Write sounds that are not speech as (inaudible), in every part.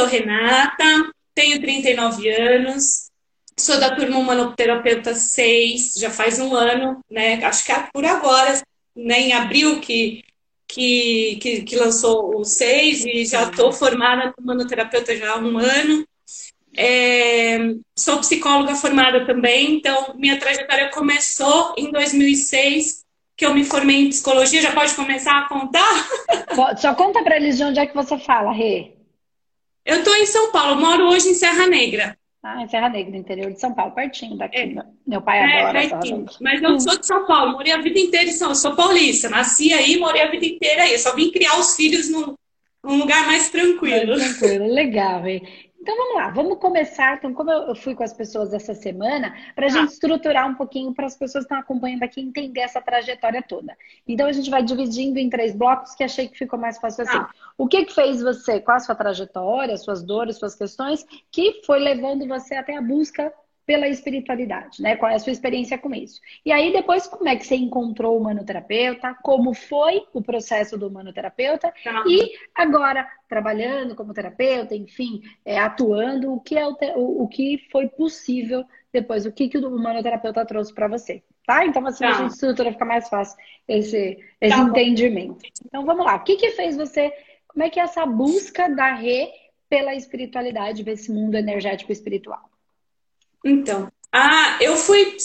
sou Renata, tenho 39 anos, sou da turma Humanoterapeuta 6, já faz um ano, né? Acho que é por agora, né? Em abril que, que, que, que lançou o 6 e já estou formada como humanoterapeuta já há um ano. É, sou psicóloga formada também, então minha trajetória começou em 2006, que eu me formei em psicologia. Já pode começar a contar? Só conta para eles de onde é que você fala, Rê. Eu estou em São Paulo, moro hoje em Serra Negra. Ah, em Serra Negra, interior de São Paulo, pertinho daqui. É. Meu pai é, adora. Pertinho. Mas eu sou de São Paulo, morei a vida inteira em São Paulo. Sou paulista, nasci aí, morei a vida inteira aí. Eu só vim criar os filhos num, num lugar mais tranquilo. Mais tranquilo, legal, Rê. Então vamos lá, vamos começar. Então, como eu fui com as pessoas essa semana, para a ah. gente estruturar um pouquinho para as pessoas que estão acompanhando aqui entender essa trajetória toda. Então a gente vai dividindo em três blocos que achei que ficou mais fácil assim. Ah. O que, que fez você, qual a sua trajetória, suas dores, suas questões, que foi levando você até a busca pela espiritualidade, né? Qual é a sua experiência com isso? E aí, depois, como é que você encontrou o manoterapeuta? Como foi o processo do manoterapeuta? Tá. E agora, trabalhando como terapeuta, enfim, é, atuando, o que, é o, o, o, que foi possível depois? O que, que o manoterapeuta trouxe para você? Tá? Então, assim, tá. a gente estrutura fica mais fácil esse, esse tá entendimento. Então, vamos lá. O que, que fez você... Como é que é essa busca da Rê pela espiritualidade, desse mundo energético espiritual? Então, ah, eu fui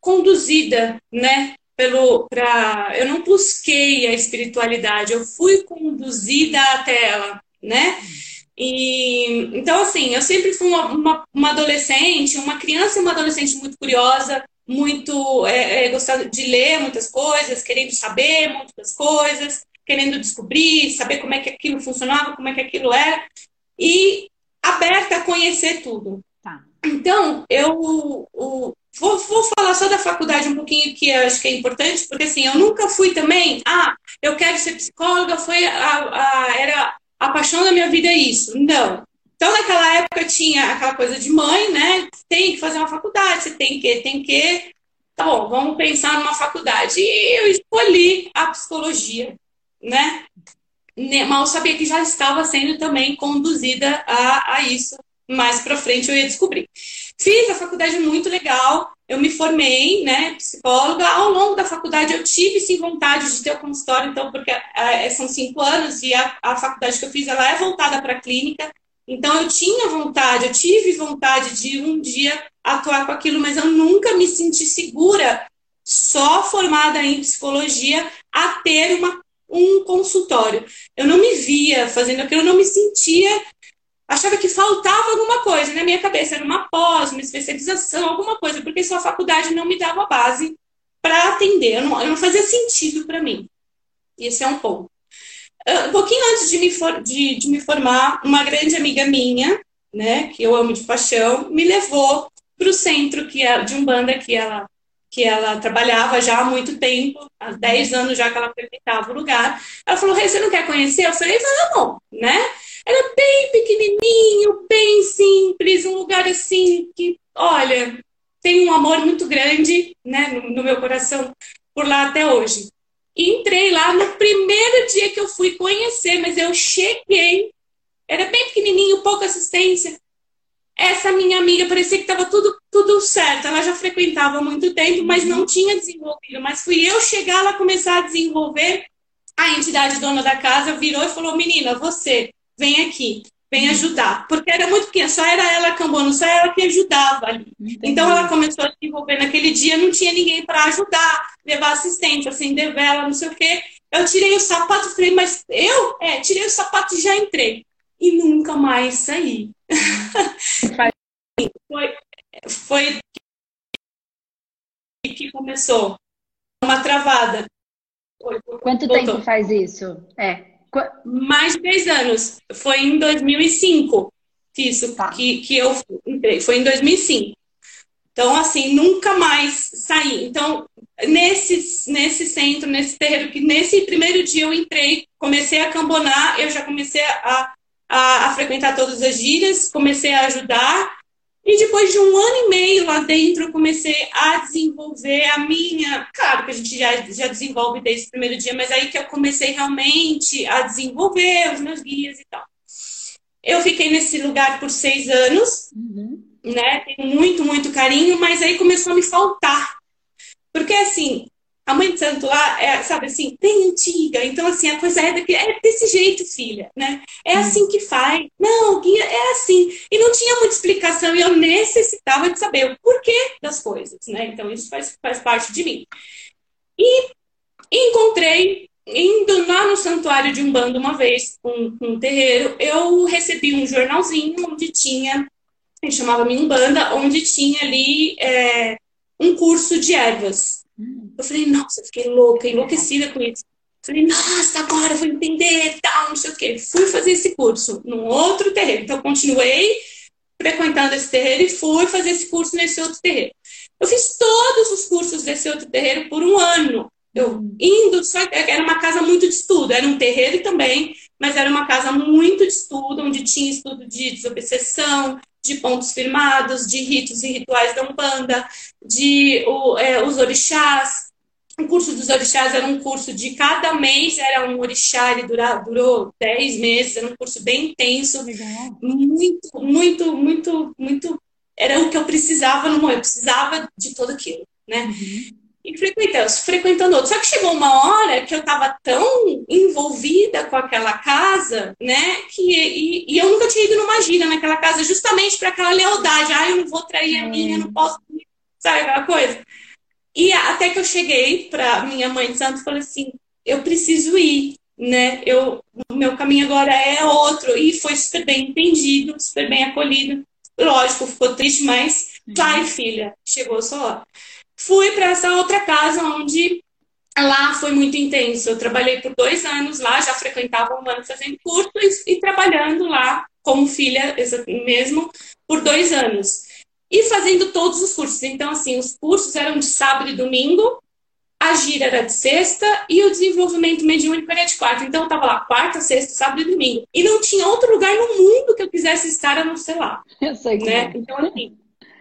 conduzida, né, pelo para eu não busquei a espiritualidade, eu fui conduzida até ela, né? E então assim, eu sempre fui uma, uma, uma adolescente, uma criança e uma adolescente muito curiosa, muito é, é, gostando de ler muitas coisas, querendo saber muitas coisas, querendo descobrir, saber como é que aquilo funcionava, como é que aquilo era, e aberta a conhecer tudo. Então, eu vou, vou falar só da faculdade um pouquinho, que acho que é importante, porque assim, eu nunca fui também, ah, eu quero ser psicóloga, foi a, a, era a paixão da minha vida isso. Não. Então, naquela época tinha aquela coisa de mãe, né? Tem que fazer uma faculdade, você tem que, tem que. Tá bom, vamos pensar numa faculdade. E eu escolhi a psicologia, né? Mal sabia que já estava sendo também conduzida a, a isso mais para frente eu ia descobrir. Fiz a faculdade muito legal, eu me formei, né, psicóloga. Ao longo da faculdade eu tive sim vontade de ter o consultório, então, porque é, são cinco anos e a, a faculdade que eu fiz ela é voltada para clínica. Então eu tinha vontade, eu tive vontade de um dia atuar com aquilo, mas eu nunca me senti segura, só formada em psicologia, a ter uma, um consultório. Eu não me via fazendo aquilo, eu não me sentia achava que faltava alguma coisa na minha cabeça, era uma pós, uma especialização, alguma coisa, porque sua faculdade não me dava base para atender, eu não, eu não, fazia sentido para mim. Esse é um ponto. Uh, um pouquinho antes de me, for, de, de me formar, uma grande amiga minha, né, que eu amo de paixão, me levou para o centro que é, de Umbanda que ela que ela trabalhava já há muito tempo, há 10 anos já que ela frequentava o lugar. Ela falou, Rei, você não quer conhecer? Eu falei, vamos, né? Era bem pequenininho, bem simples, um lugar assim que, olha, tem um amor muito grande, né, no, no meu coração por lá até hoje. E entrei lá no primeiro dia que eu fui conhecer, mas eu cheguei, era bem pequenininho, pouca assistência. Essa minha amiga parecia que estava tudo, tudo certo. Ela já frequentava há muito tempo, mas não tinha desenvolvido. Mas fui eu chegar lá começar a desenvolver. A entidade dona da casa virou e falou: Menina, você vem aqui, vem ajudar. Porque era muito pequena, só era ela cambona, só ela que ajudava ali. Entendi. Então ela começou a se envolver naquele dia, não tinha ninguém para ajudar, levar assistente, acender vela, não sei o quê. Eu tirei o sapato, falei, mas eu? É, tirei o sapato e já entrei. E nunca mais saí. (laughs) foi, foi que começou uma travada. Quanto Voltou. tempo faz isso? É. Mais de 10 anos. Foi em 2005 que isso tá. que, que eu entrei. Foi em 2005. Então, assim, nunca mais saí. Então, nesse, nesse centro, nesse terreiro, que nesse primeiro dia eu entrei, comecei a cambonar, eu já comecei a, a, a frequentar todas as gírias, comecei a ajudar, e depois de um ano e meio lá dentro, eu comecei a desenvolver a minha. Claro que a gente já, já desenvolve desde o primeiro dia, mas aí que eu comecei realmente a desenvolver os meus guias e tal. Eu fiquei nesse lugar por seis anos, uhum. né? Tenho muito, muito carinho, mas aí começou a me faltar. Porque assim, a mãe de santo lá é, sabe assim, bem antiga. Então, assim, a coisa é, daqui, é desse jeito, filha, né? É hum. assim que faz. Não, guia é assim. E não tinha muita explicação e eu necessitava de saber o porquê das coisas, né? Então, isso faz, faz parte de mim. E encontrei, indo lá no santuário de Umbanda uma vez, um, um terreiro, eu recebi um jornalzinho onde tinha, a gente chamava Umbanda, onde tinha ali é, um curso de ervas. Eu falei, nossa, fiquei louca, enlouquecida com isso. Falei, nossa, agora eu vou entender, tal, não sei o quê. Fui fazer esse curso num outro terreiro. Então, continuei frequentando esse terreiro e fui fazer esse curso nesse outro terreiro. Eu fiz todos os cursos desse outro terreiro por um ano. Eu indo, só era uma casa muito de estudo, era um terreiro também, mas era uma casa muito de estudo, onde tinha estudo de desobsessão, de pontos firmados, de ritos e rituais da Umbanda, de o, é, os orixás. O curso dos orixás era um curso de cada mês, era um orixá, ele dura, durou 10 meses, era um curso bem intenso, Legal. muito, muito, muito, muito. Era o que eu precisava no momento, eu precisava de tudo aquilo, né? Uhum e frequentando, frequentando outros. Só que chegou uma hora que eu estava tão envolvida com aquela casa, né? Que, e, e, eu nunca tinha ido numa gira naquela casa, justamente para aquela lealdade. Ah, eu não vou trair a minha, não posso. Sabe aquela coisa? E até que eu cheguei para minha mãe de santo e falei assim: eu preciso ir, né? Eu, o meu caminho agora é outro. E foi super bem entendido, super bem acolhido. Lógico, ficou triste, mas vai, filha, chegou só hora. Fui para essa outra casa onde lá foi muito intenso. Eu trabalhei por dois anos lá, já frequentava um ano fazendo curso e, e trabalhando lá como filha mesmo por dois anos. E fazendo todos os cursos. Então, assim, os cursos eram de sábado e domingo, a gira era de sexta e o desenvolvimento mediúnico era de quarta. Então, eu estava lá quarta, sexta, sábado e domingo. E não tinha outro lugar no mundo que eu quisesse estar a não ser lá. (laughs) Eu sei que né? Então, assim,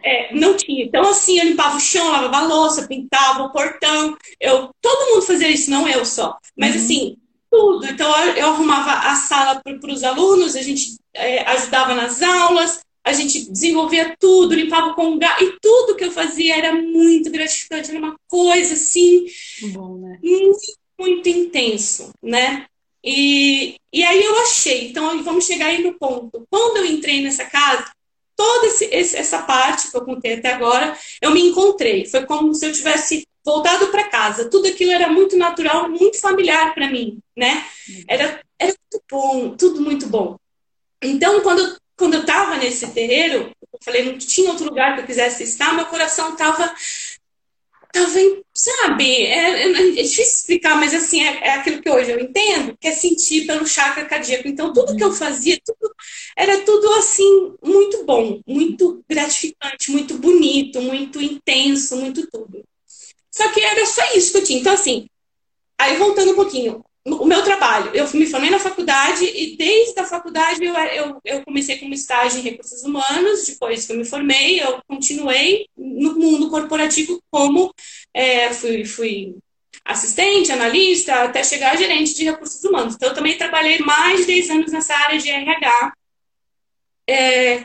é, não tinha. Então, assim, eu limpava o chão, lavava a louça, pintava o portão. Eu, todo mundo fazia isso, não eu só. Mas, uhum. assim, tudo. Então, eu, arrumava a sala para os alunos, a gente é, ajudava nas aulas, a gente desenvolvia tudo, limpava com congá, e tudo que eu fazia era muito gratificante, era uma coisa, assim, Bom, né? muito, muito intenso, né? E, e aí eu achei, então vamos chegar aí no ponto. Quando eu entrei nessa casa, toda esse, esse, essa parte que eu contei até agora, eu me encontrei. Foi como se eu tivesse voltado para casa. Tudo aquilo era muito natural, muito familiar para mim, né? Era, era muito bom, tudo muito bom. Então, quando, quando eu estava nesse terreiro, eu falei, não tinha outro lugar que eu quisesse estar, meu coração estava tava, sabe, é, é, é, difícil explicar, mas assim, é, é, aquilo que hoje eu entendo, que é sentir pelo chakra cardíaco. Então, tudo que eu fazia, tudo, era tudo assim, muito bom, muito gratificante, muito bonito, muito intenso, muito tudo. Só que era só isso que eu tinha. Então, assim, aí voltando um pouquinho, o meu trabalho. Eu me formei na faculdade e desde a faculdade eu, eu, eu, comecei como estágio em recursos humanos. Depois que eu me formei, eu continuei no mundo corporativo como é, fui, fui assistente, analista, até chegar a gerente de recursos humanos. Então, eu também trabalhei mais de 10 anos nessa área de RH. É,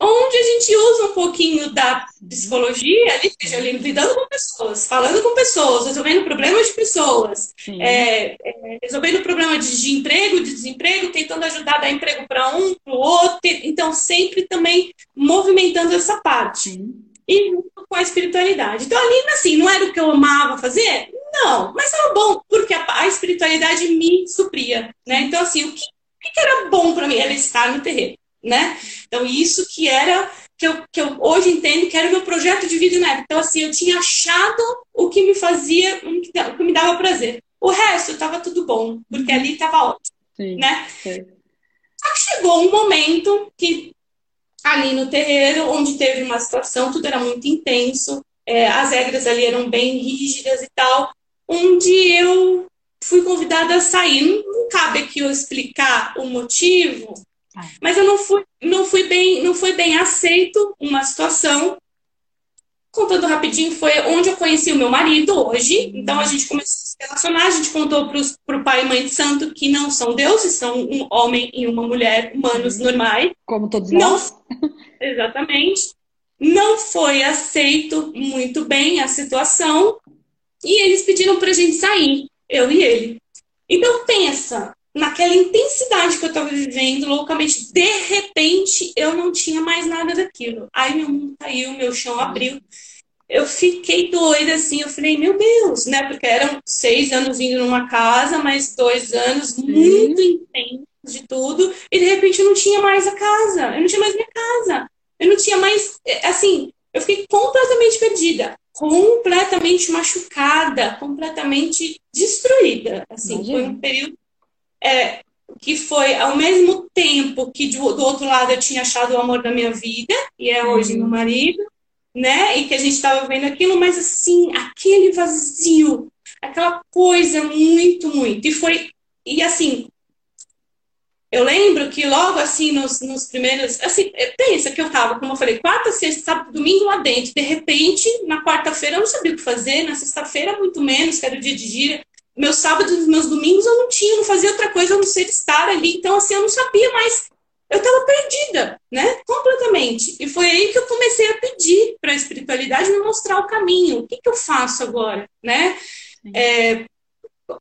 onde a gente usa um pouquinho da psicologia, ali, lidando com pessoas, falando com pessoas, resolvendo problemas de pessoas, é, é, resolvendo problema de, de, emprego, de desemprego, tentando ajudar a dar emprego para um, para o outro, então sempre também movimentando essa parte. Sim. E junto com a espiritualidade. Então, ali, assim, não era o que eu amava fazer? Não, mas era bom, porque a, a espiritualidade me supria, né? Então, assim, o que, o que era bom para mim? Era estar no terreno né? Então, isso que era, que eu, que eu hoje entendo que era o meu projeto de vida na época. Então, assim, eu tinha achado o que me fazia, o que me dava prazer. O resto estava tudo bom, porque ali estava ótimo, sim, né? Sim. Só que chegou um momento que ali no terreiro, onde teve uma situação, tudo era muito intenso, é, as regras ali eram bem rígidas e tal, onde eu fui convidada a sair. Não, não cabe aqui eu explicar o motivo, ah. Mas eu não fui, não fui bem, não foi bem aceito uma situação. Contando rapidinho, foi onde eu conheci o meu marido hoje. Então a gente começou a se relacionar, a gente contou para o pai e mãe de santo que não são deuses, são um homem e uma mulher, humanos uhum. normais. Como todos nós. Não, (laughs) exatamente. Não foi aceito muito bem a situação e eles pediram para a gente sair, eu e ele. Então pensa, naquela intensidade que eu estava vivendo loucamente, de repente eu não tinha mais nada daquilo. Aí meu mundo caiu, meu chão abriu eu fiquei doida assim, eu falei, meu Deus, né? Porque eram seis anos indo numa casa, mais dois anos muito intensos de tudo, e de repente eu não tinha mais a casa, eu não tinha mais minha casa, eu não tinha mais, é, assim, eu fiquei completamente perdida, completamente machucada, completamente destruída, assim, Imagina. foi um período é, que foi ao mesmo tempo que do, do, outro lado eu tinha achado o amor da minha vida, e é hoje uhum. meu marido, né? E que a gente estava vendo aquilo, mas assim, aquele vazio, aquela coisa muito, muito. E foi, e assim, eu lembro que logo assim, nos, nos primeiros. Assim, pensa que eu tava, como eu falei, quarta, sexta, sábado, domingo lá dentro. De repente, na quarta-feira eu não sabia o que fazer, na sexta-feira, muito menos, que era o dia de gira. Meus sábados, meus domingos eu não tinha, não fazia outra coisa a não ser estar ali. Então, assim, eu não sabia mais eu estava perdida, né? Completamente. E foi aí que eu comecei a pedir para a espiritualidade me mostrar o caminho. O que, que eu faço agora, né? É...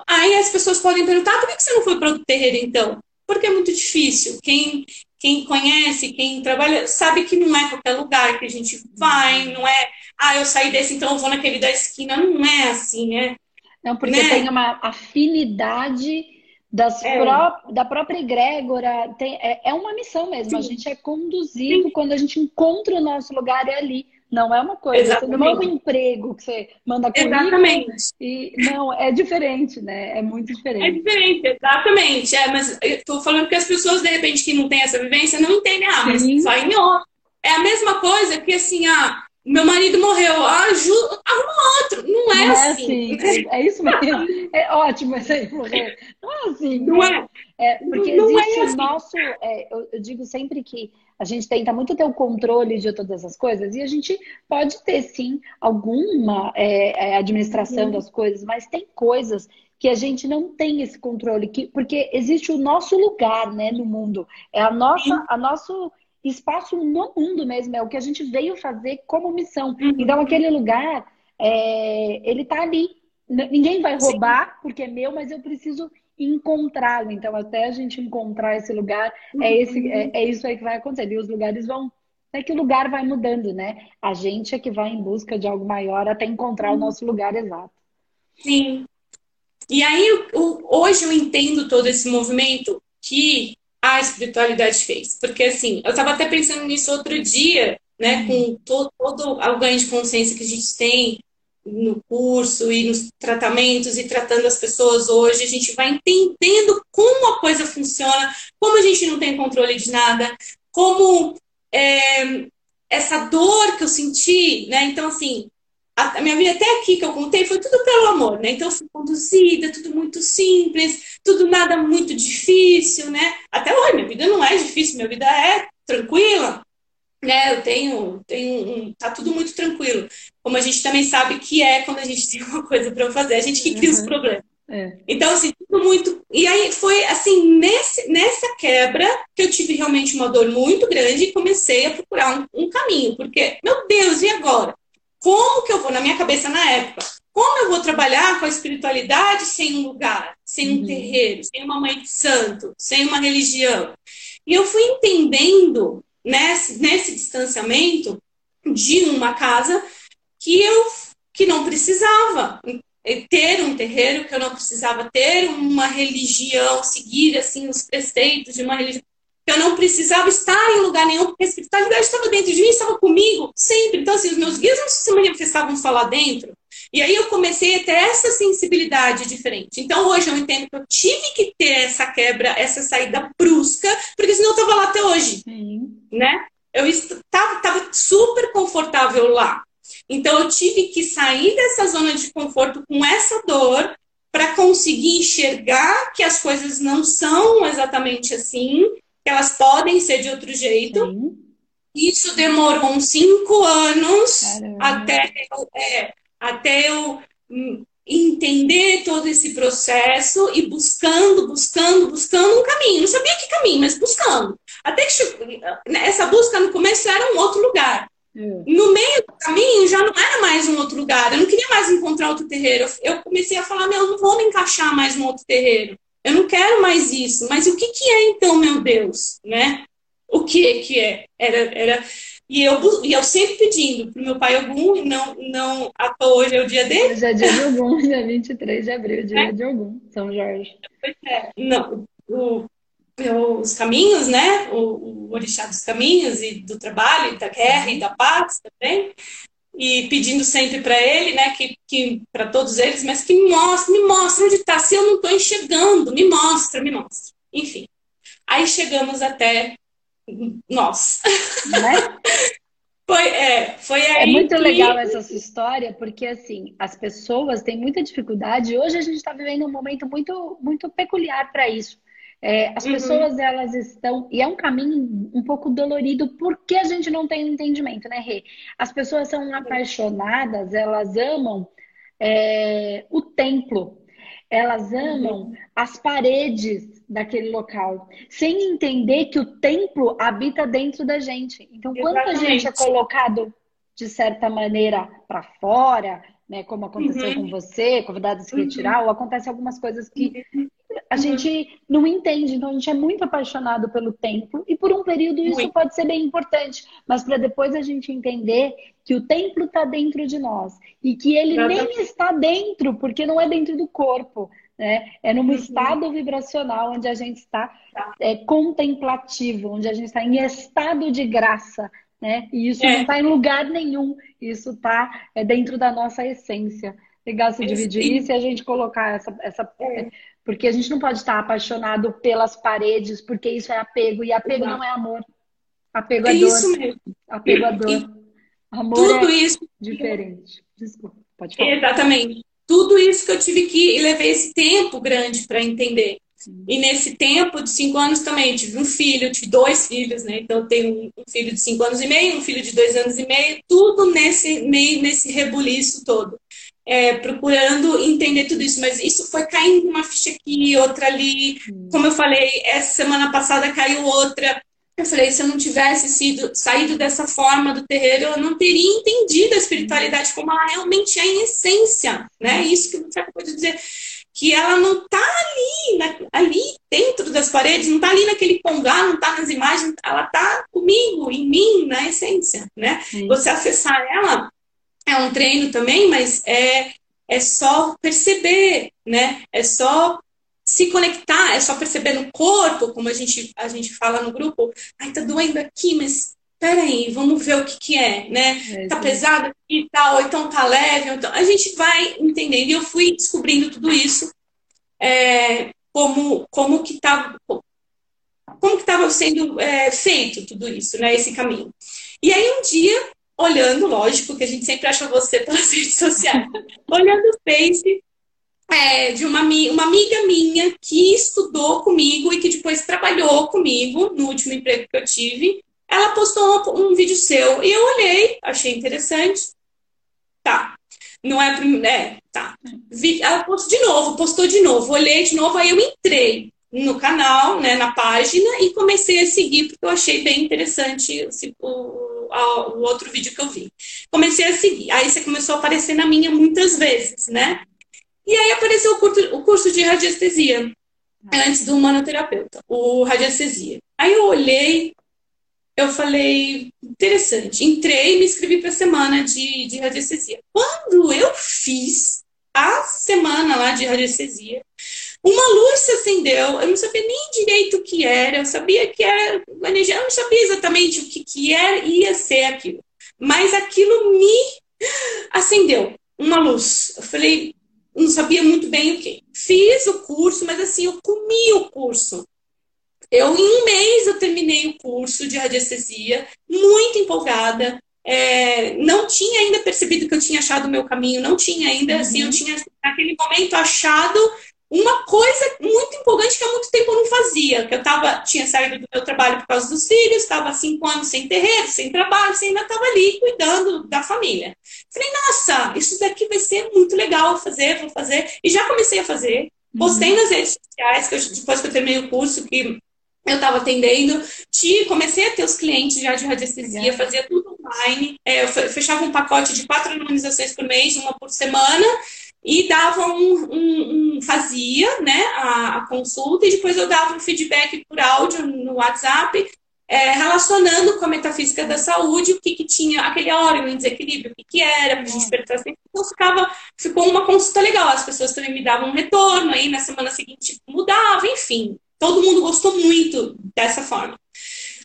Aí as pessoas podem perguntar: por que você não foi para o terreiro então? Porque é muito difícil. Quem, quem conhece, quem trabalha, sabe que não é qualquer lugar que a gente vai, não é, ah, eu saí desse, então eu vou naquele da esquina. Não é assim, né? Não, porque né? tem uma afinidade das é. pró da própria egrégora. Tem, é, é uma missão mesmo. Sim. A gente é conduzido Sim. quando a gente encontra o nosso lugar é ali. Não é uma coisa, Exatamente. não é um emprego que você manda currículo. Exatamente. E, não, é diferente, né? É muito diferente. É diferente, exatamente. É, mas eu tô falando que as pessoas, de repente, que não têm essa vivência, não entendem. Ah, mas vai em outro. É a mesma coisa que assim, ah, meu marido morreu, ajuda, arruma outro. Não é, não é assim. assim. É, é, isso mesmo. É ótimo essa aí, morrer. Não é assim. Não é. é porque não é existe é assim. o nosso. É, eu, eu, digo sempre que a gente tenta muito ter o controle de todas as coisas e a gente pode ter, sim, alguma é, administração uhum. das coisas, mas tem coisas que a gente não tem esse controle, que, porque existe o nosso lugar né, no mundo. É a nossa, a nosso espaço no mundo mesmo, é o que a gente veio fazer como missão. Uhum. Então, aquele lugar, é, ele tá ali. Ninguém vai roubar, Sim. porque é meu, mas eu preciso encontrá-lo. Então, até a gente encontrar esse lugar, é uhum. é, esse, é, é, isso aí que vai acontecer. E os lugares vão. É que o lugar vai mudando, né? A gente é que vai em busca de algo maior até encontrar uhum. o nosso lugar exato. Sim. E aí, hoje eu entendo todo esse movimento que a espiritualidade fez. Porque, assim, eu estava até pensando nisso outro dia, né, com todo, todo o ganho de consciência que a gente tem no curso e nos tratamentos e tratando as pessoas hoje, a gente vai entendendo como a coisa funciona, como a gente não tem controle de nada, como é, essa dor que eu senti, né? Então, assim, a, minha vida até aqui que eu contei foi tudo pelo amor, né? Então eu fui conduzida, tudo muito simples, tudo nada muito difícil, né? Até hoje, minha vida não é difícil, minha vida é tranquila, né? Eu tenho, tenho um, tá tudo muito tranquilo. Como a gente também sabe que é quando a gente (laughs) tem uma coisa para fazer, a gente que cria uhum. os problemas. É. Então, assim, tudo muito. E aí foi assim, nesse, nessa quebra que eu tive realmente uma dor muito grande e comecei a procurar um, um caminho. Porque, meu Deus, e agora? Como que eu vou, na minha cabeça na época, como eu vou trabalhar com a espiritualidade sem um lugar, sem um uhum. terreiro, sem uma mãe de santo, sem uma religião? E eu fui entendendo nesse, nesse distanciamento de uma casa que eu que não precisava ter um terreiro, que eu não precisava ter uma religião, seguir assim os preceitos de uma religião eu não precisava estar em lugar nenhum, porque a espiritualidade estava dentro de mim, estava comigo sempre. Então, assim, os meus guias não se manifestavam só lá dentro. E aí eu comecei a ter essa sensibilidade diferente. Então, hoje eu entendo que eu tive que ter essa quebra, essa saída brusca, porque senão eu estava lá até hoje. Sim. Né? Eu estava super confortável lá. Então, eu tive que sair dessa zona de conforto com essa dor para conseguir enxergar que as coisas não são exatamente assim que elas podem ser de outro jeito. Sim. Isso demorou uns cinco anos até eu, é, até eu entender todo esse processo e buscando, buscando, buscando um caminho. Não sabia que caminho, mas buscando. Até que essa busca no começo era um outro lugar. Hum. No meio do caminho já não era mais um outro lugar. Eu não queria mais encontrar outro terreiro. Eu comecei a falar, meu, eu não vou me encaixar mais no outro terreiro. Eu não quero mais isso. Mas o que, que é então, meu Deus? Né? O que que é? Era, era e eu, e eu sempre pedindo para o meu pai algum, e não, não até hoje é o dia dele. Hoje é dia de algum, (laughs) dia 23 de abril, dia é. de algum, São Jorge. É. Não, o, os caminhos, né? O, o orixá dos caminhos e do trabalho, e da guerra e da paz também. E pedindo sempre para ele, né? Que, que para todos eles, mas que me mostre, me mostre onde está. Se eu não estou enxergando, me mostra, me mostra. Enfim. Aí chegamos até nós. Né? (laughs) foi, é, foi é aí. É muito que... legal essa sua história, porque assim, as pessoas têm muita dificuldade. Hoje a gente está vivendo um momento muito, muito peculiar para isso. É, as uhum. pessoas elas estão e é um caminho um pouco dolorido porque a gente não tem entendimento, né, Rê? As pessoas são apaixonadas, elas amam é, o templo, elas amam uhum. as paredes daquele local, sem entender que o templo habita dentro da gente. Então, quando a gente é colocado de certa maneira para fora, né, como aconteceu uhum. com você, convidado a se retirar, uhum. ou acontece algumas coisas que uhum. a gente não entende. Então, a gente é muito apaixonado pelo templo e por um período isso muito. pode ser bem importante, mas para depois a gente entender que o templo está dentro de nós e que ele nem está dentro, porque não é dentro do corpo. Né? É num uhum. estado vibracional onde a gente está tá. é, contemplativo, onde a gente está em estado de graça, né? E isso é. não está em lugar nenhum, isso está é, dentro da nossa essência. Legal se dividir isso e a gente colocar essa. essa é. Porque a gente não pode estar apaixonado pelas paredes, porque isso é apego, e apego Exato. não é amor. Apego é, é dor. Isso mesmo. Apego é dor. E amor tudo é isso diferente. Desculpa, pode falar. Exatamente. Tudo isso que eu tive que levei esse tempo grande para entender. E nesse tempo de cinco anos também tive um filho, tive dois filhos, né? Então eu tenho um filho de cinco anos e meio, um filho de dois anos e meio, tudo nesse meio nesse rebuliço todo. É, procurando entender tudo isso, mas isso foi caindo uma ficha aqui, outra ali. Como eu falei, essa semana passada caiu outra. Eu falei, se eu não tivesse sido saído dessa forma do terreiro, eu não teria entendido a espiritualidade como ela realmente é em essência, né? Isso que você acabou de dizer que ela não está ali, na, ali dentro das paredes, não está ali naquele pongá, não está nas imagens, ela está comigo, em mim, na essência, né? Sim. Você acessar ela é um treino também, mas é, é só perceber, né? É só se conectar, é só perceber no corpo, como a gente, a gente fala no grupo, ai, tá doendo aqui, mas peraí, vamos ver o que, que é, né? É, tá pesado e tal, ou então tá leve, então a gente vai entendendo. E eu fui descobrindo tudo isso, é, como, como que tava, como que estava sendo é, feito tudo isso, né? Esse caminho. E aí um dia, olhando, lógico, que a gente sempre acha você (laughs) pelas redes sociais, olhando o Face é, de uma, uma amiga minha que estudou comigo e que depois trabalhou comigo no último emprego que eu tive, ela postou um, um vídeo seu e eu olhei, achei interessante. Tá. Não é, é tá. Ela postou de novo, postou de novo, olhei de novo, aí eu entrei no canal, né, na página e comecei a seguir porque eu achei bem interessante o, o, o outro vídeo que eu vi. Comecei a seguir. Aí você começou a aparecer na minha muitas vezes, né? E aí apareceu o curso, o curso de radiestesia antes do manoterapeuta, o radiestesia. Aí eu olhei, eu falei, interessante. Entrei e me inscrevi para a semana de, de radiestesia. Quando eu fiz a semana lá de radiestesia, uma luz se acendeu, eu não sabia nem direito o que era, eu sabia que era energia, eu não sabia exatamente o que, que era, ia ser aquilo. Mas aquilo me acendeu, uma luz. Eu falei, não sabia muito bem o que. Fiz o curso, mas assim, eu comi o curso. Eu, em um mês, eu terminei o curso de radiestesia, muito empolgada. É, não tinha ainda percebido que eu tinha achado o meu caminho, não tinha ainda, uhum. assim, eu tinha naquele momento achado uma coisa muito empolgante que há muito tempo eu não fazia, que eu tava, tinha saído do meu trabalho por causa dos filhos, estava cinco anos sem terreiro, sem trabalho, você ainda estava ali cuidando da família. Falei, nossa, isso daqui vai ser muito legal fazer, vou fazer. E já comecei a fazer. Postei uhum. nas redes sociais, que eu, depois que eu terminei o curso, que eu estava atendendo, te, comecei a ter os clientes já de radiestesia, fazia tudo online. É, eu fechava um pacote de quatro harmonizações por mês, uma por semana, e dava um, um, um fazia né, a, a, consulta e depois eu dava um feedback por áudio no WhatsApp, é, relacionando com a metafísica da saúde, o que, que tinha aquele órgão em desequilíbrio, o que, que era, para a gente prestar atenção. Então ficava, ficou uma consulta legal, as pessoas também me davam um retorno, aí na semana seguinte mudava, enfim. Todo mundo gostou muito dessa forma.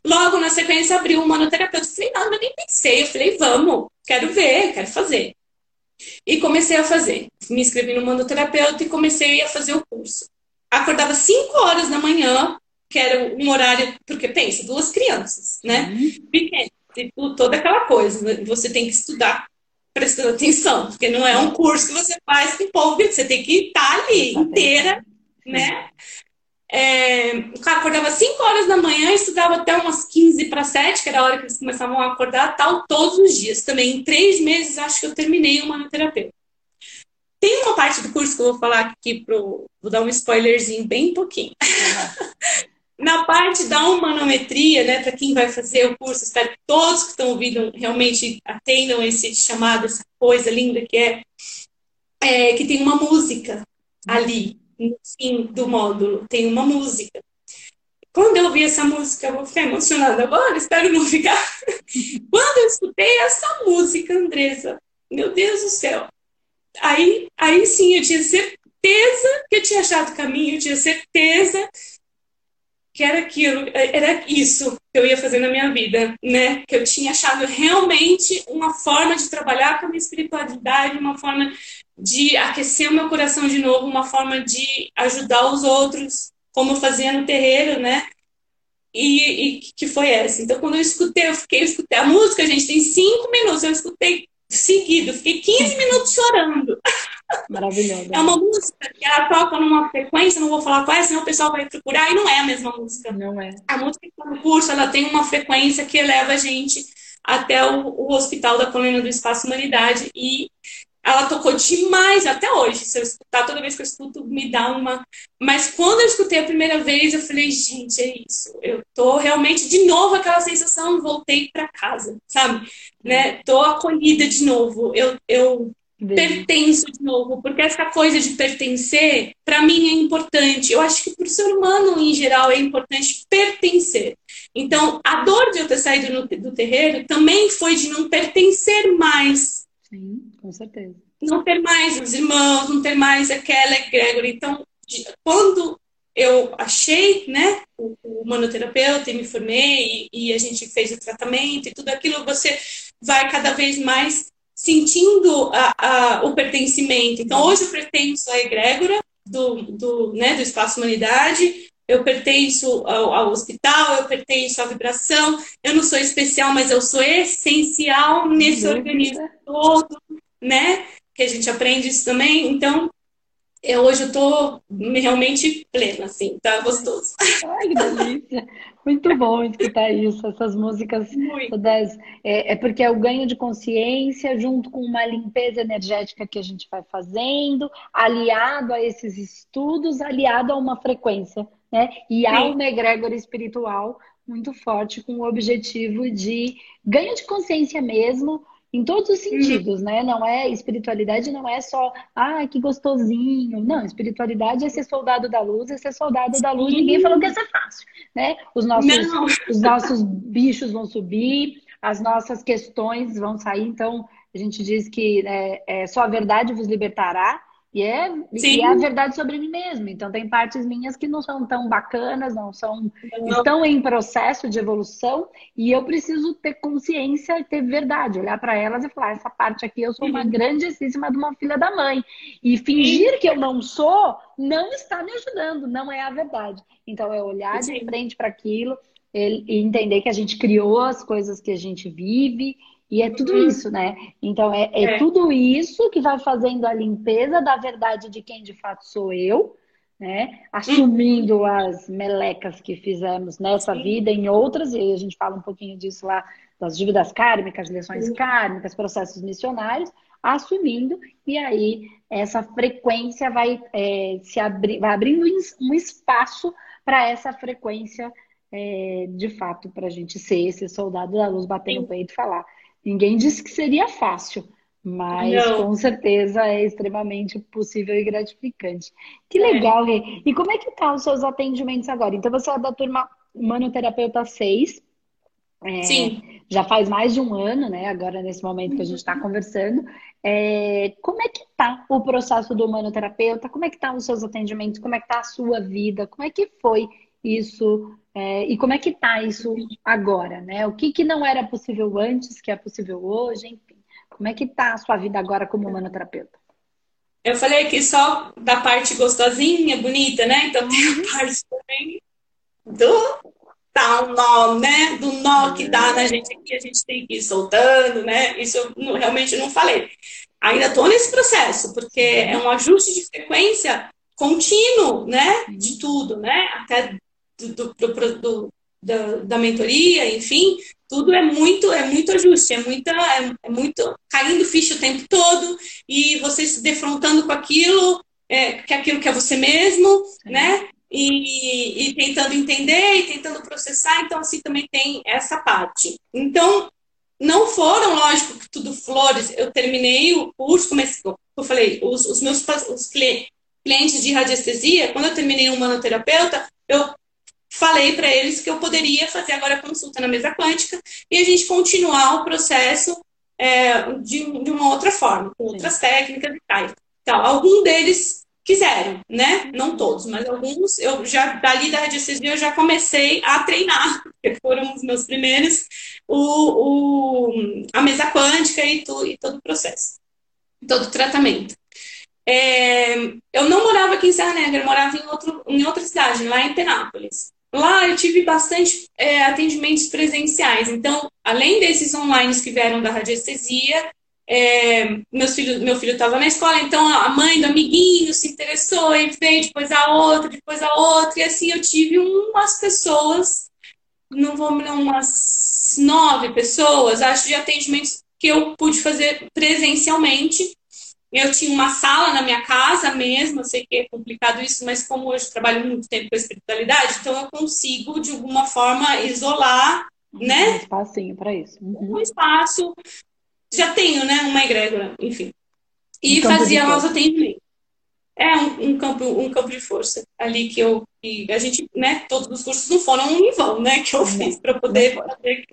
Logo na sequência abriu um manoterapeuta. Eu falei, não, eu nem pensei. Eu falei, vamos, quero ver, quero fazer. E comecei a fazer. Me inscrevi no manoterapeuta e comecei a fazer o curso. Acordava 5 horas da manhã, que era um horário, porque pensa, duas crianças, né? Uhum. Pequenas, toda aquela coisa. Né? Você tem que estudar prestando atenção, porque não é um curso que você faz com pouco, você tem que estar ali inteira, né? É, acordava 5 horas da manhã, estudava até umas 15 para 7, que era a hora que eles começavam a acordar, tal, todos os dias. Também em três meses acho que eu terminei o manoterapeuta. Tem uma parte do curso que eu vou falar aqui, pro, vou dar um spoilerzinho bem pouquinho. (laughs) Na parte da humanometria, né, para quem vai fazer o curso, espero que todos que estão ouvindo realmente atendam esse chamado, essa coisa linda que é, é que tem uma música ali no fim do módulo tem uma música. Quando eu vi essa música, eu vou ficar emocionada agora, espero não ficar. (laughs) Quando eu escutei essa música, Andressa, meu Deus do céu. Aí, aí sim, eu tinha certeza que eu tinha achado o caminho, eu tinha certeza que era aquilo, era isso que eu ia fazer na minha vida, né? Que eu tinha achado realmente uma forma de trabalhar com a minha espiritualidade, uma forma de aquecer o meu coração de novo, uma forma de ajudar os outros, como eu fazia no terreiro, né? E, e, que foi essa. Então, quando eu escutei, eu fiquei, eu escutei a música, gente, tem cinco minutos, eu escutei seguido, fiquei 15 (laughs) minutos chorando. Maravilhosa. É uma música que ela toca numa frequência, não vou falar qual é, senão o pessoal vai procurar, e não é a mesma música. Não é. A música que está no curso, ela tem uma frequência que eleva a gente até o, o Hospital da Colônia do Espaço Humanidade, e ela tocou demais até hoje. Se eu escutar, toda vez que eu escuto, me dá uma. Mas quando eu escutei a primeira vez, eu falei, gente, é isso. Eu tô realmente de novo aquela sensação, voltei para casa, sabe? Né? Tô acolhida de novo. Eu, eu pertenço de novo, porque essa coisa de pertencer, para mim é importante. Eu acho que para o ser humano em geral é importante pertencer. Então, a dor de eu ter saído no, do terreiro também foi de não pertencer mais Sim, com certeza. Não ter mais os irmãos, não ter mais aquela egrégora. Então, quando eu achei, né, o, o manoterapeuta e me formei e, e, a gente fez o tratamento e tudo aquilo, você vai cada vez mais sentindo a, a, o pertencimento. Então, hoje eu pertenço à egrégora do, do, né, do Espaço Humanidade, eu pertenço ao, ao, hospital, eu pertenço à vibração, eu não sou especial, mas eu sou essencial nesse organismo todo, né? Que a gente aprende isso também. Então, eu, hoje eu tô realmente plena, assim, tá gostoso. Ai, que delícia! Muito bom escutar isso, essas músicas todas. É, é, porque é o ganho de consciência junto com uma limpeza energética que a gente vai fazendo, aliado a esses estudos, aliado a uma frequência né? E há uma egrégora espiritual muito forte com o objetivo de ganho de consciência mesmo, em todos os sentidos, né? Não é espiritualidade, não é só, ah, que gostosinho. Não, espiritualidade é ser soldado da luz, é ser soldado da luz. Ninguém falou que ia ser fácil, né? Os nossos, (laughs) os nossos bichos vão subir, as nossas questões vão sair. Então, a gente diz que é, é só a verdade vos libertará. E é, e é a verdade sobre mim mesmo. Então, tem partes minhas que não são tão bacanas, não são. Não. estão em processo de evolução, e eu preciso ter consciência e ter verdade, olhar para elas e falar: essa parte aqui eu sou uma grandíssima de uma filha da mãe. E fingir Sim. que eu não sou não está me ajudando, não é a verdade. Então, é olhar Sim. de frente para aquilo e entender que a gente criou as coisas que a gente vive e é tudo uhum. isso, né? Então, é, é, é, tudo isso que vai fazendo a limpeza da verdade de quem de fato sou eu, né? Assumindo as melecas que fizemos nessa vida, em outras, e aí a gente fala um pouquinho disso lá, das dívidas kármicas, lições kármicas, processos missionários, assumindo, e aí essa frequência vai é, se abrir, vai abrindo um espaço para essa frequência é, de fato, para a gente ser esse soldado da luz, bater no peito e falar. Ninguém disse que seria fácil, mas Não. com certeza é extremamente possível e gratificante. Que é. legal, é. Rê. E como é que tá os seus atendimentos agora? Então você é da turma Manoterapeuta 6. É, Sim. Já faz mais de um ano, né? Agora, nesse momento que a gente está conversando. É, como é que tá o processo do humanoterapeuta? Como é que tá os seus atendimentos? Como é que tá a sua vida? Como é que foi isso? É, e como é que tá isso agora, né? O que, que não era possível antes, que é possível hoje, enfim. Como é que tá a sua vida agora como humanoterapeuta? Eu falei aqui só da parte gostosinha, bonita, né? Então tem a uhum. (laughs) parte também do dá um nó, né? Do nó que dá na gente aqui, a gente tem que ir soltando, né? Isso eu não, realmente não falei. Ainda estou nesse processo, porque é um ajuste de frequência contínuo, né? De tudo, né? Até do, do, do, da, da, mentoria, enfim, tudo é muito, é muito ajuste, é muita, é, é, muito caindo ficha o tempo todo e você se defrontando com aquilo, é, que é aquilo que é você mesmo, né? E, e, tentando entender e tentando processar, então assim também tem essa parte. Então, não foram, lógico, que tudo flores. Eu terminei o curso, comecei, eu falei, os, os meus os clientes de radiestesia, quando eu terminei o manoterapeuta, eu falei para eles que eu poderia fazer agora a consulta na mesa quântica e a gente continuar o processo é, de, de, uma outra forma, com outras Sim. técnicas e tal. Então, algum deles quiseram, né? Não todos, mas alguns, eu já, dali da radiestesia, eu já comecei a treinar, (laughs) porque foram os meus primeiros, o, o, a mesa quântica e, tu, e todo o processo, todo o tratamento. É, eu não morava aqui em Serra Negra, eu morava em, outro, em outra cidade, lá em Penápolis. Lá eu tive bastante é, atendimentos presenciais. Então, além desses online que vieram da radiestesia, é, meus filho, meu filho estava na escola, então a mãe do amiguinho se interessou e veio depois a outra, depois a outra, e assim eu tive umas pessoas, não vou me umas nove pessoas, acho, de atendimentos que eu pude fazer presencialmente. Eu tinha uma sala na minha casa mesmo, eu sei que é complicado isso, mas como hoje trabalho muito tempo com a espiritualidade, então eu consigo, de alguma forma, isolar, né? Um espacinho para isso. Uhum. Um espaço. Já tenho, né? Uma egrégora, enfim. E um fazia lá os atendimentos. É um, um, campo, um campo de força ali que eu. Que a gente, né? Todos os cursos não foram em vão, né? Que eu fiz para poder fazer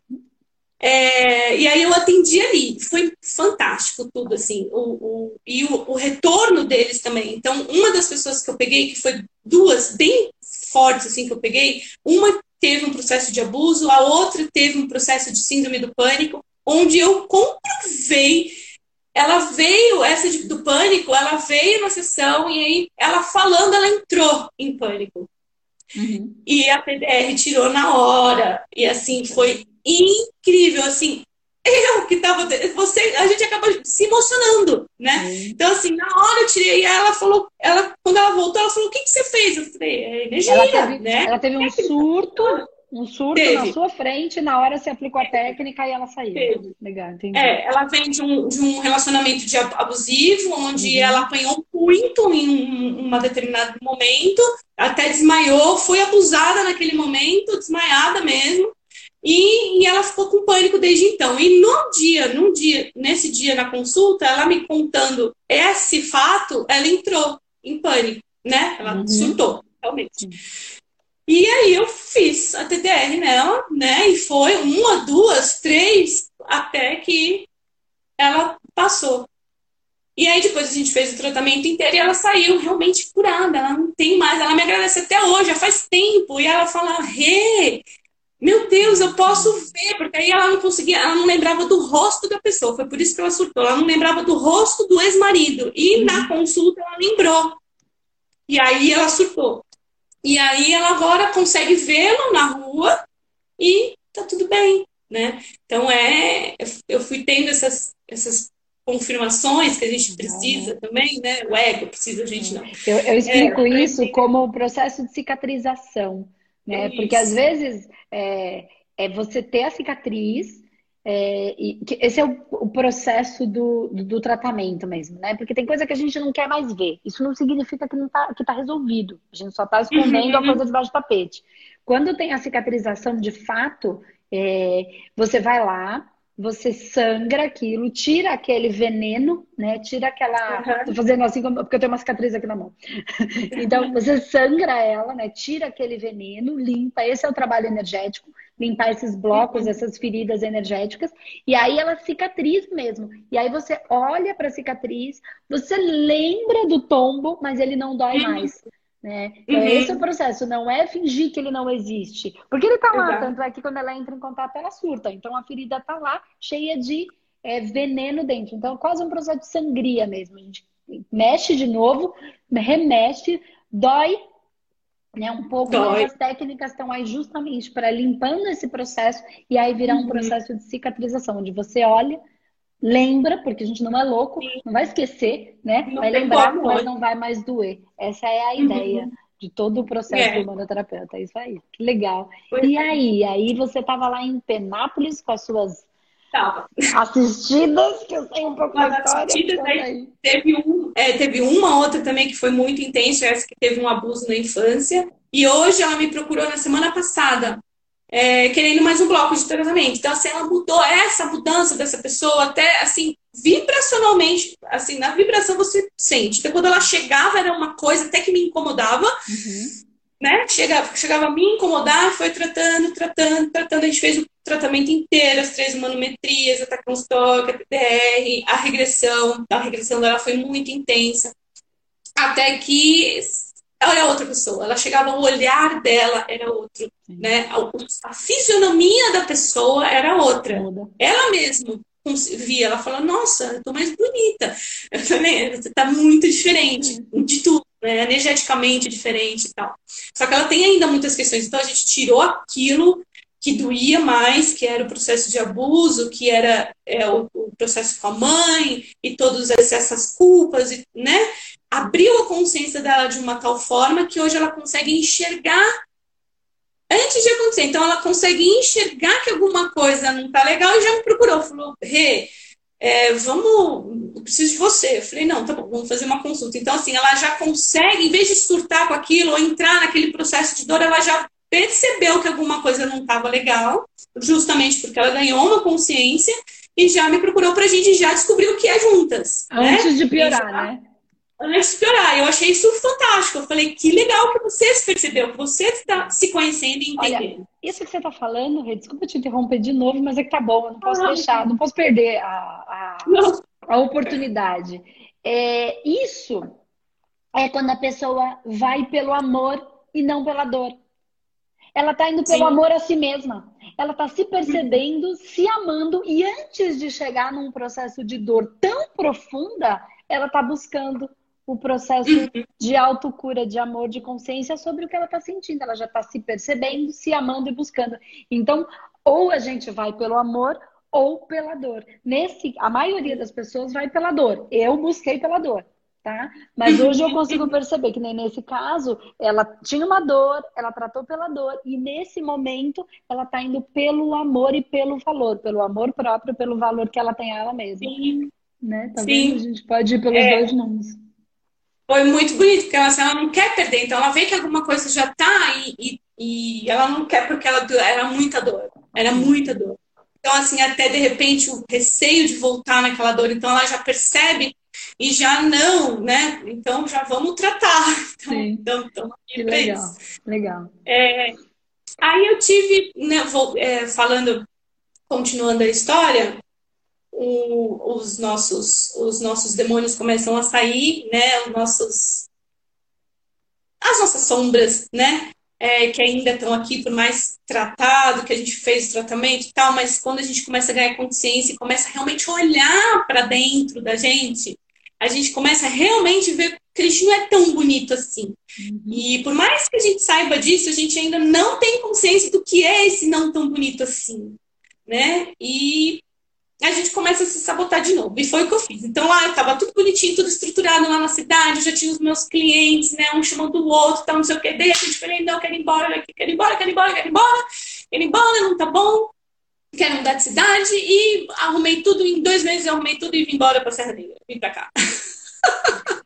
é, e aí eu atendi ali, foi fantástico tudo, assim, o, o e o, o, retorno deles também. Então, uma das pessoas que eu peguei, que foi duas bem fortes, assim, que eu peguei, uma teve um processo de abuso, a outra teve um processo de síndrome do pânico, onde eu comprovei, ela veio, essa de, do pânico, ela veio na sessão e aí ela falando, ela entrou em pânico. Uhum. E a PDR tirou na hora. E assim, foi incrível, assim, eu que tava, você, a gente acaba se emocionando, né? Então, assim, na hora eu tirei, ela falou, ela, quando ela voltou, ela falou, o que, que você fez? Eu falei, é energia, ela teve, né? Ela teve um surto, um surto Teve. na sua frente, na hora você aplicou a técnica e ela saiu. Teve. Legal, entendi. É, ela vem de um, de um relacionamento de abusivo, onde uhum. ela apanhou muito em um, um determinado momento, até desmaiou, foi abusada naquele momento, desmaiada mesmo. E, e, ela ficou com pânico desde então. E no dia, num dia, nesse dia na consulta, ela me contando esse fato, ela entrou em pânico, né? Ela uhum. surtou, realmente. E aí eu fiz a TDR nela, né? E foi uma, duas, três, até que ela passou. E aí depois a gente fez o tratamento inteiro e ela saiu realmente curada. Ela não tem mais, ela me agradece até hoje, já faz tempo. E ela fala, Rê, meu Deus, eu posso ver, porque aí ela não conseguia, ela não lembrava do rosto da pessoa, foi por isso que ela surtou, ela não lembrava do rosto do ex-marido. E uhum. na consulta ela lembrou. E aí ela surtou. E aí ela agora consegue vê-lo na rua e tá tudo bem, né? Então é, eu fui tendo essas, essas confirmações que a gente precisa também, né? O ego precisa, a gente não. Eu, eu explico é, isso como um processo de cicatrização, né? Porque às vezes é, é você ter a cicatriz, é, esse é o, o processo do, do, do, tratamento mesmo, né? Porque tem coisa que a gente não quer mais ver. Isso não significa que não tá, que tá resolvido. A gente só está escondendo uhum. a coisa debaixo do tapete. Quando tem a cicatrização de fato, é, você vai lá, você sangra aquilo, tira aquele veneno, né? Tira aquela. Uhum. Tô fazendo assim porque eu tenho uma cicatriz aqui na mão. (laughs) então, você sangra ela, né? Tira aquele veneno, limpa. Esse é o trabalho energético, limpar esses blocos, uhum. essas feridas energéticas. E aí ela cicatriz mesmo. E aí você olha para a cicatriz, você lembra do tombo, mas ele não dói uhum. mais. Né? Então, uhum. esse é o processo, não é fingir que ele não existe. Porque ele está lá, Exato. tanto é que quando ela entra em contato, ela surta. Então a ferida está lá, cheia de é, veneno dentro. Então, é quase um processo de sangria mesmo. A gente mexe de novo, remexe, dói. Né, um pouco dói. as técnicas estão aí justamente para limpando esse processo e aí virar uhum. um processo de cicatrização, onde você olha, lembra, porque a gente não é louco, Sim. não vai esquecer, né? Não vai lembrar, como, mas não vai mais doer. Essa é a uhum. ideia uhum. de todo o processo é. do manoterapeuta. É isso aí. Que legal. Pois e é. aí? Aí você estava lá em Penápolis com as suas Tava. assistidas, que eu sei um pouco história. Assistidas, aí, teve, um, é, teve uma outra também que foi muito intensa, essa que teve um abuso na infância. E hoje ela me procurou na semana passada é, querendo mais um bloco de tratamento. Então, assim, ela mudou essa mudança dessa pessoa até, assim, vibracionalmente, assim, na vibração você sente. Então, quando ela chegava, era uma coisa até que me incomodava, uhum. né? Chegava, chegava a me incomodar, foi tratando, tratando, tratando. A gente fez o tratamento inteiro, as três manometrias, a Taconstalk, a PPR, a regressão. A regressão dela foi muito intensa. Até que ela é outra pessoa. Ela chegava, o olhar dela era outro, né? A, a, fisionomia da pessoa era outra. Muda. Ela mesma via, ela fala, nossa, eu tô mais bonita. (laughs) Eu você tá muito diferente de tudo, né? Energeticamente diferente e tal. Só que ela tem ainda muitas questões. Então a gente tirou aquilo que doía mais, que era o processo de abuso, que era é, o, o, processo com a mãe e todas essas culpas, né? abriu a consciência dela de uma tal forma que hoje ela consegue enxergar antes de acontecer. Então ela consegue enxergar que alguma coisa não tá legal e já me procurou. Falou, Rê, é, vamos, eu preciso de você. Eu falei, não, tá bom, vamos fazer uma consulta. Então, assim, ela já consegue, em vez de surtar com aquilo ou entrar naquele processo de dor, ela já percebeu que alguma coisa não estava legal, justamente porque ela ganhou uma consciência e já me procurou pra gente já descobrir o que é juntas. Antes né? de piorar, né? antes de piorar. Eu achei isso fantástico. Eu falei, que legal que você se percebeu, que você está se conhecendo e entendendo. Olha, isso que você está falando, Rê, desculpa te interromper de novo, mas é que tá bom, eu não posso deixar, não posso perder a, a, a oportunidade. É, isso é quando a pessoa vai pelo amor e não pela dor. Ela está indo pelo Sim. amor a si mesma. Ela está se percebendo, se amando, e antes de chegar num processo de dor tão profunda, ela está buscando o processo uhum. de autocura, de amor, de consciência sobre o que ela está sentindo. Ela já está se percebendo, se amando e buscando. Então, ou a gente vai pelo amor ou pela dor. Nesse, a maioria das pessoas vai pela dor. Eu busquei pela dor, tá? Mas hoje eu (laughs) consigo perceber que nem nesse caso, ela tinha uma dor, ela tratou pela dor e nesse momento ela está indo pelo amor e pelo valor, pelo amor próprio, pelo valor que ela tem a ela mesma. Sim. Né? Tá Sim. A gente pode ir pelos é. dois nomes foi muito bonito, porque ela, assim, ela não quer perder, então ela vê que alguma coisa já tá e, e, e ela não quer porque ela era muita dor, era muita dor. Então, assim, até de repente o receio de voltar naquela dor, então ela já percebe e já não, né? Então já vamos tratar. (laughs) Então, Sim. então, então que legal, isso. legal. É, aí eu tive, né, vou, é, falando, continuando a história, o, os, nossos, os nossos demônios começam a sair, né? Os nossos, as nossas sombras, né? É, que ainda estão aqui por mais tratado, que a gente fez o tratamento e tal, mas quando a gente começa a ganhar consciência e começa realmente a olhar para dentro da gente, a gente começa a realmente ver que a gente não é tão bonito assim. Uhum. E por mais que a gente saiba disso, a gente ainda não tem consciência do que é esse não tão bonito assim, né? E a gente começa a se sabotar de novo. E foi o que eu fiz. Então lá eu tava tudo bonitinho, tudo estruturado lá na cidade, eu já tinha os meus clientes, né? Um chamando o outro, tal, não sei o que. De repente falei, não, quero ir embora, quero ir embora, quero ir embora, quero ir embora, quero ir embora, não tá bom. Quero mudar de cidade e arrumei tudo, em dois meses eu arrumei tudo e vim embora pra Serra Negra. Vim pra cá.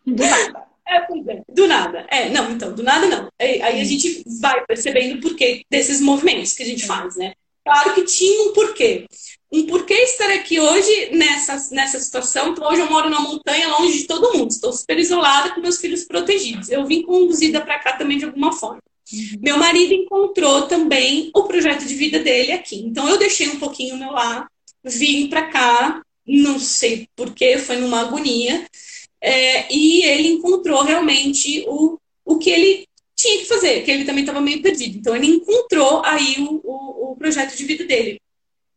Do nada. (laughs) É, é, do nada. É, não, então, do nada não. Aí, aí a gente vai percebendo o porquê desses movimentos que a gente faz, né? Claro que tinha um porquê um porquê estar aqui hoje nessa, nessa situação. Então, hoje eu moro na montanha, longe de todo mundo. Estou super isolada com meus filhos protegidos. Eu vim conduzida para cá também de alguma forma. Uhum. Meu marido encontrou também o projeto de vida dele aqui. Então, eu deixei um pouquinho meu lá, vim para cá, não sei porquê, foi numa agonia. É, e ele encontrou realmente o, o que ele tinha que fazer, que ele também estava meio perdido. Então, ele encontrou aí o, o, o projeto de vida dele.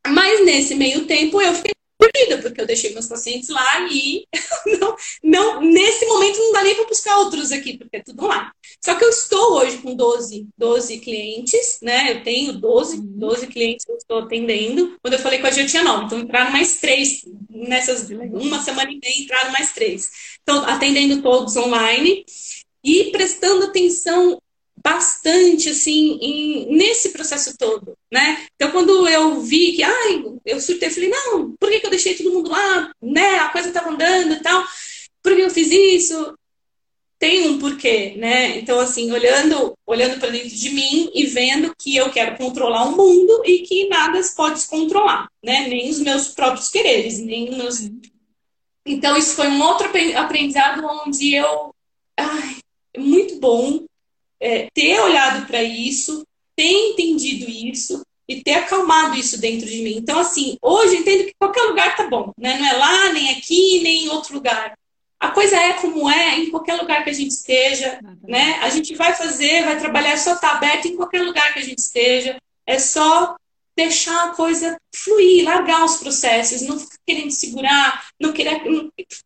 Mas nesse meio tempo eu fiquei porque eu deixei meus pacientes lá e (laughs) não, não, nesse momento não dá nem para buscar outros aqui, porque é tudo lá. Só que eu estou hoje com 12, 12 clientes, né? Eu tenho 12, 12 uhum. clientes que eu estou atendendo. Quando eu falei com a gente, eu tinha 9, então entraram mais três nessas uma semana e meia, entraram mais três. Então, atendendo todos online e prestando atenção bastante assim em, nesse processo todo, né? Então quando eu vi que, ai, eu surtei, eu falei, não, por que, que eu deixei todo mundo lá, né? A coisa estava andando e tal, por que eu fiz isso? Tem um porquê, né? Então assim, olhando, olhando para dentro de mim e vendo que eu quero controlar o mundo e que nada pode controlar, né? Nem os meus próprios quereres, nem os meus então, isso foi um outro aprendizado onde eu. Ai, muito bom é, ter olhado para isso, ter entendido isso e ter acalmado isso dentro de mim. Então, assim, hoje eu entendo que qualquer lugar tá bom, né? Não é lá, nem aqui, nem em outro lugar. A coisa é como é em qualquer lugar que a gente esteja, né? A gente vai fazer, vai trabalhar, é só estar tá aberto em qualquer lugar que a gente esteja. É só deixar a coisa fluir, largar os processos, não ficar querendo segurar, não querer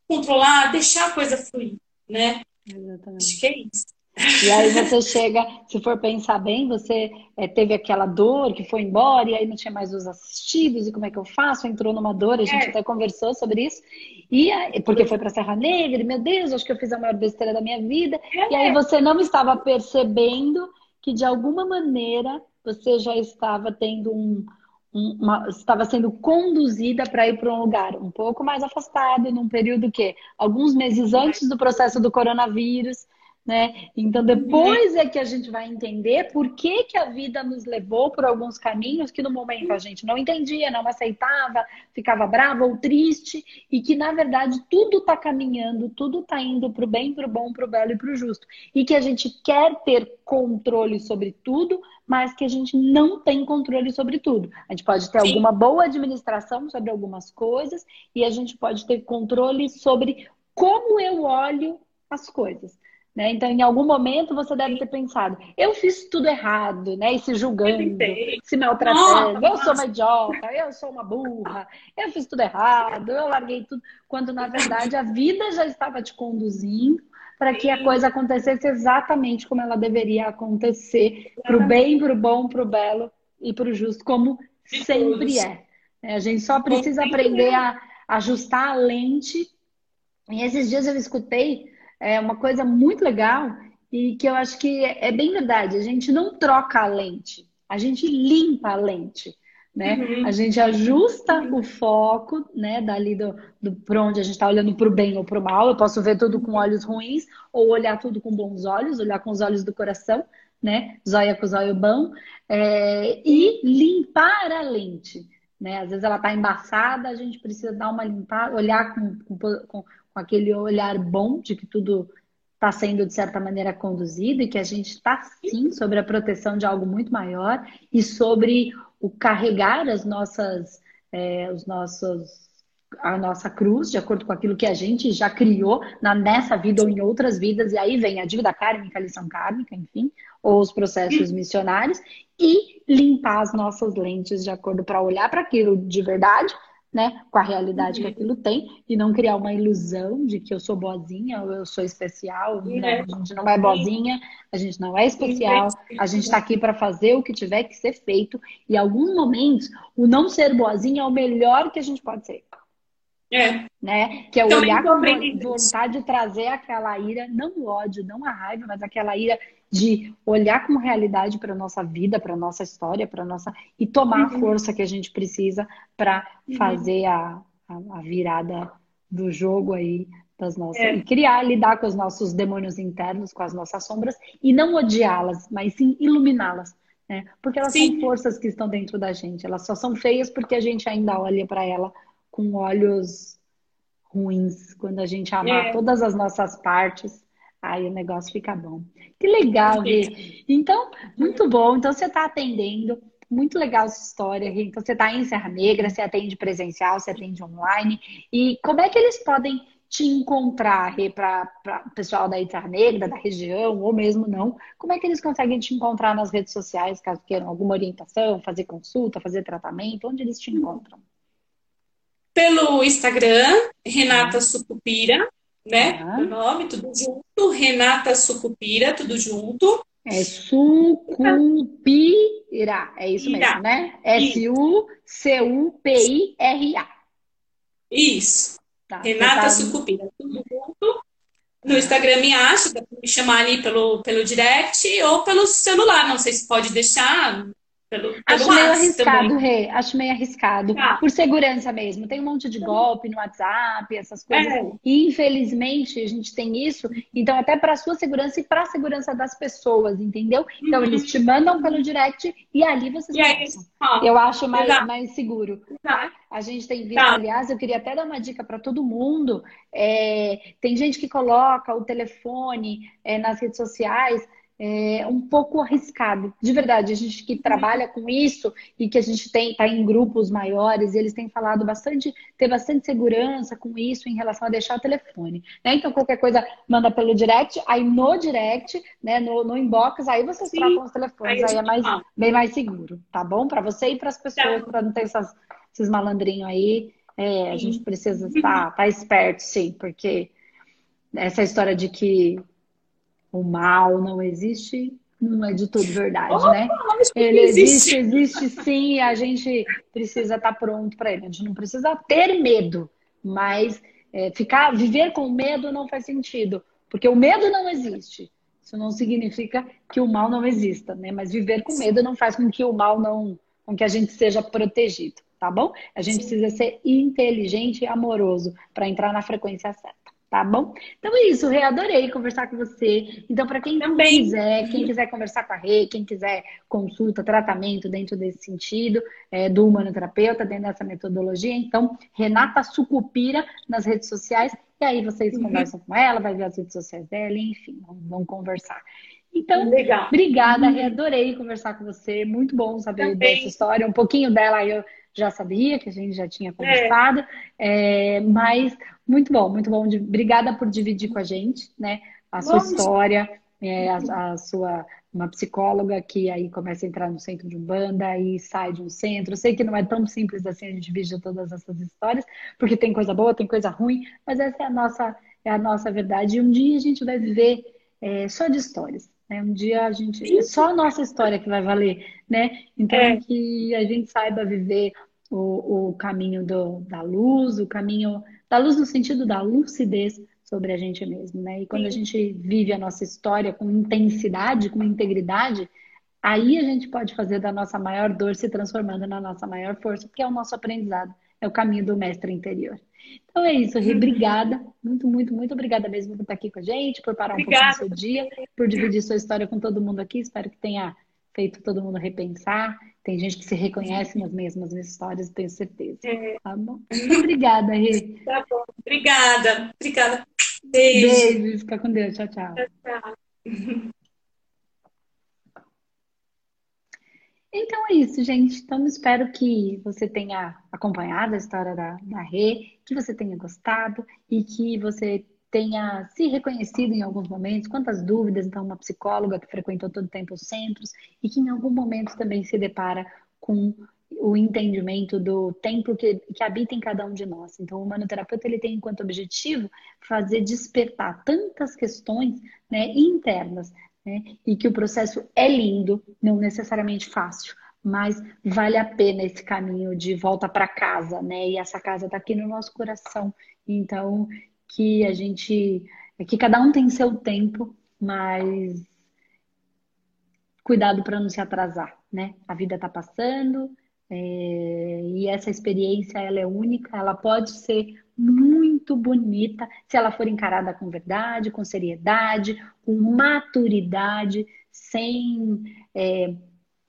controlar, deixar a coisa fluir, né? Exatamente. Acho que é isso. E aí você chega, se for pensar bem, você é, teve aquela dor que foi embora e aí não tinha mais os assistidos e como é que eu faço? Entrou numa dor, a gente é. até conversou sobre isso. E porque foi para Serra Negra, e, meu Deus, acho que eu fiz a maior besteira da minha vida. É. E aí você não estava percebendo que de alguma maneira você já estava tendo um, uma, estava sendo conduzida para ir para um lugar um pouco mais afastado, num período que alguns meses antes do processo do coronavírus, né? Então depois é que a gente vai entender por que, que a vida nos levou por alguns caminhos que no momento a gente não entendia, não aceitava, ficava brava ou triste e que na verdade tudo está caminhando, tudo está indo para o bem, para o bom, para o belo e para o justo e que a gente quer ter controle sobre tudo, mas que a gente não tem controle sobre tudo. A gente pode ter Sim. alguma boa administração sobre algumas coisas e a gente pode ter controle sobre como eu olho as coisas. Né? Então, em algum momento, você deve ter pensado: eu fiz tudo errado, né? E se julgando, se maltratando, nossa, eu sou uma idiota, eu sou uma burra, eu fiz tudo errado, eu larguei tudo. Quando, na verdade, a vida já estava te conduzindo para que a coisa acontecesse exatamente como ela deveria acontecer para o bem, para o bom, para o belo e para o justo, como sempre é. A gente só precisa aprender a ajustar a lente. E esses dias eu escutei é uma coisa muito legal e que eu acho que é bem verdade. A gente não troca a lente, a gente limpa a lente. Né? Uhum. A gente ajusta o foco, né, dali do, do para onde a gente está olhando para o bem ou para o mal. Eu posso ver tudo com olhos ruins ou olhar tudo com bons olhos, olhar com os olhos do coração, né? Zóia com zóio bom, é, e limpar a lente. Né? Às vezes ela está embaçada, a gente precisa dar uma limpada, olhar com, com, com, com aquele olhar bom de que tudo está sendo, de certa maneira, conduzido e que a gente está, sim, sobre a proteção de algo muito maior e sobre o carregar as nossas, é, os nossos, a nossa cruz, de acordo com aquilo que a gente já criou na, nessa vida ou em outras vidas, e aí vem a dívida kármica, a lição kármica, enfim, ou os processos missionários, e limpar as nossas lentes de acordo para olhar para aquilo de verdade né, com a realidade uhum. que aquilo tem e não criar uma ilusão de que eu sou boazinha ou eu sou especial. Uhum. Não, a gente não é boazinha, a gente não é especial, a gente está aqui para fazer o que tiver que ser feito e em alguns momentos o não ser boazinha é o melhor que a gente pode ser. É. Né? Que é Também olhar com vontade de trazer aquela ira, não o ódio, não a raiva, mas aquela ira de olhar com realidade para nossa vida, para nossa história, para nossa e tomar uhum. a força que a gente precisa para uhum. fazer a, a, a, virada do jogo aí das nossas é. e criar, lidar com os nossos demônios internos, com as nossas sombras e não odiá-las, mas sim iluminá-las. Né? Porque elas sim. são forças que estão dentro da gente. Elas só são feias porque a gente ainda olha para ela com olhos ruins. Quando a gente amar é. todas as nossas partes, aí o negócio fica bom. Que legal, Rê. Então, muito bom. Então, você está atendendo. Muito legal essa história, Rê. Então, você está em Serra Negra, você atende presencial, você atende online. E como é que eles podem te encontrar, Rê, para o pessoal da Serra Negra, da região, ou mesmo não? Como é que eles conseguem te encontrar nas redes sociais, caso queiram alguma orientação, fazer consulta, fazer tratamento? Onde eles te encontram? pelo Instagram, Renata Sucupira, né? O nome, tudo junto. Renata Sucupira, tudo junto. É Sucupira, é isso mesmo, né? S-U-C-U-P-I-R-A. Isso. Tá, Renata tá... Sucupira, tudo junto. No Instagram me acha, dá pra me chamar ali pelo, pelo direct ou pelo celular. Não sei se pode deixar pelo, pelo Acho meio arriscado, Rê. Acho meio arriscado. Ah. Por segurança mesmo. Tem um monte de golpe no WhatsApp, essas coisas. É. E infelizmente a gente tem isso. Então, até para a sua segurança e para a segurança das pessoas, entendeu? Então, uhum. eles te mandam pelo direct e ali vocês e Eu acho mais, mais seguro. Tá? A gente tem visto, tá. aliás, eu queria até dar uma dica para todo mundo. É, tem gente que coloca o telefone é, nas redes sociais é um pouco arriscado. De verdade, a gente que trabalha com isso e que a gente tem está em grupos maiores, eles têm falado bastante, ter bastante segurança com isso em relação a deixar o telefone. Né? Então, qualquer coisa manda pelo direct, aí no direct, né, no, no inbox, aí vocês Sim. trocam os telefones, aí, aí é mais, bem mais seguro, tá bom? Para você e para as pessoas, tá. para não ter essas, esses malandrinhos aí. É, a gente precisa estar tá esperto, sim, porque essa história de que o mal não existe, não é de tudo verdade, oh, né? Ele existe, existe sim, e a gente precisa estar tá pronto para ele. A gente não precisa ter medo, mas é, ficar, viver com medo não faz sentido, porque o medo não existe. Isso não significa que o mal não exista, né? Mas viver com medo não faz com que o mal não, com que a gente seja protegido, tá bom? A gente Sim. precisa ser inteligente e amoroso para entrar na frequência certa tá bom? Então é isso, Rê, adorei conversar com você. Então, para quem Também. quiser, quem quiser conversar com a Rê, quem quiser consulta, tratamento dentro desse sentido, é, do humanoterapeuta, dentro dessa metodologia, então, Renata Sucupira nas redes sociais, e aí vocês uhum. conversam com ela, vai ver as redes sociais dela, enfim, vão conversar. Então, Legal. obrigada, Rê, adorei conversar com você, muito bom saber Também. dessa história, um pouquinho dela eu já sabia, que a gente já tinha conversado, é. É, mas muito bom, muito bom. Obrigada por dividir com a gente, né? A sua história, é, a, a, sua uma psicóloga que aí começa a entrar no centro de Umbanda e sai de um centro. Eu sei que não é tão simples assim a gente dividir todas essas histórias, porque tem coisa boa, tem coisa ruim, mas essa é a nossa, é a nossa verdade. E um dia a gente vai viver é, só de histórias. Né? Um dia a gente. É só a nossa história que vai valer, né? Então é. que a gente saiba viver o, o caminho do, da luz, o caminho da luz no sentido da lucidez sobre a gente mesmo, né? E quando Sim. a gente vive a nossa história com intensidade, com integridade, aí a gente pode fazer da nossa maior dor se transformando na nossa maior força, porque é o nosso aprendizado, é o caminho do mestre interior. Então é isso, Rê, obrigada, muito, muito, muito obrigada mesmo por estar aqui com a gente, por parar um obrigada. pouco do seu dia, por dividir sua história com todo mundo aqui, espero que tenha feito todo mundo repensar. Tem gente que se reconhece nas mesmas histórias, tenho certeza. É. Tá bom? Muito obrigada, Rê. Tá bom. Obrigada. Obrigada. Beijo. Beijo. Fica com Deus. Tchau, tchau. Tchau, tchau. Então é isso, gente. Então espero que você tenha acompanhado a história da, da Rê, que você tenha gostado e que você tenha se reconhecido em alguns momentos, quantas dúvidas, então, uma psicóloga que frequentou todo o tempo os centros e que em algum momento também se depara com o entendimento do tempo que, que habita em cada um de nós. Então, o humanoterapeuta ele tem enquanto objetivo fazer despertar tantas questões né, internas, né, e que o processo é lindo, não necessariamente fácil, mas vale a pena esse caminho de volta para casa, né? E essa casa está aqui no nosso coração. Então, que a gente, que cada um tem seu tempo, mas cuidado para não se atrasar, né? A vida está passando é, e essa experiência ela é única, ela pode ser muito bonita se ela for encarada com verdade, com seriedade, com maturidade, sem é,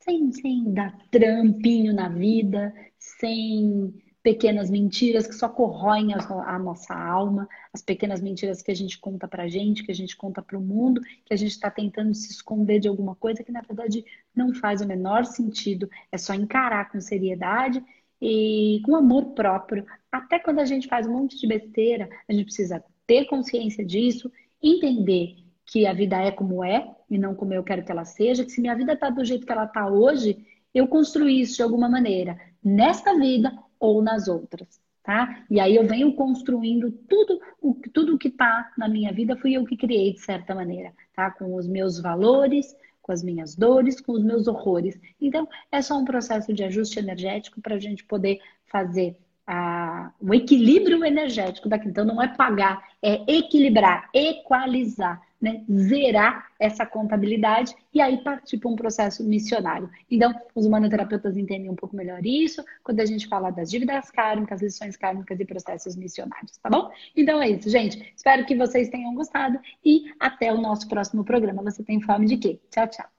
sem, sem dar trampinho na vida, sem pequenas mentiras que só corroem a, a, nossa alma, as pequenas mentiras que a gente conta pra gente, que a gente conta pro mundo, que a gente está tentando se esconder de alguma coisa que na verdade não faz o menor sentido. É só encarar com seriedade e com amor próprio. Até quando a gente faz um monte de besteira, a gente precisa ter consciência disso, entender que a vida é como é e não como eu quero que ela seja, que se minha vida está do jeito que ela está hoje, eu construí isso de alguma maneira, nesta vida ou nas outras, tá? E aí eu venho construindo tudo o tudo que está na minha vida fui eu que criei de certa maneira, tá? Com os meus valores, com as minhas dores, com os meus horrores. Então é só um processo de ajuste energético para a gente poder fazer a, o equilíbrio energético daqui. Então não é pagar, é equilibrar, equalizar né, zerar essa contabilidade e aí partir para um processo missionário. Então, os humanoterapeutas entendem um pouco melhor isso quando a gente fala das dívidas kármicas, lições kármicas e processos missionários, tá bom? Então é isso, gente. Espero que vocês tenham gostado e até o nosso próximo programa. Você tem fome de quê? Tchau, tchau.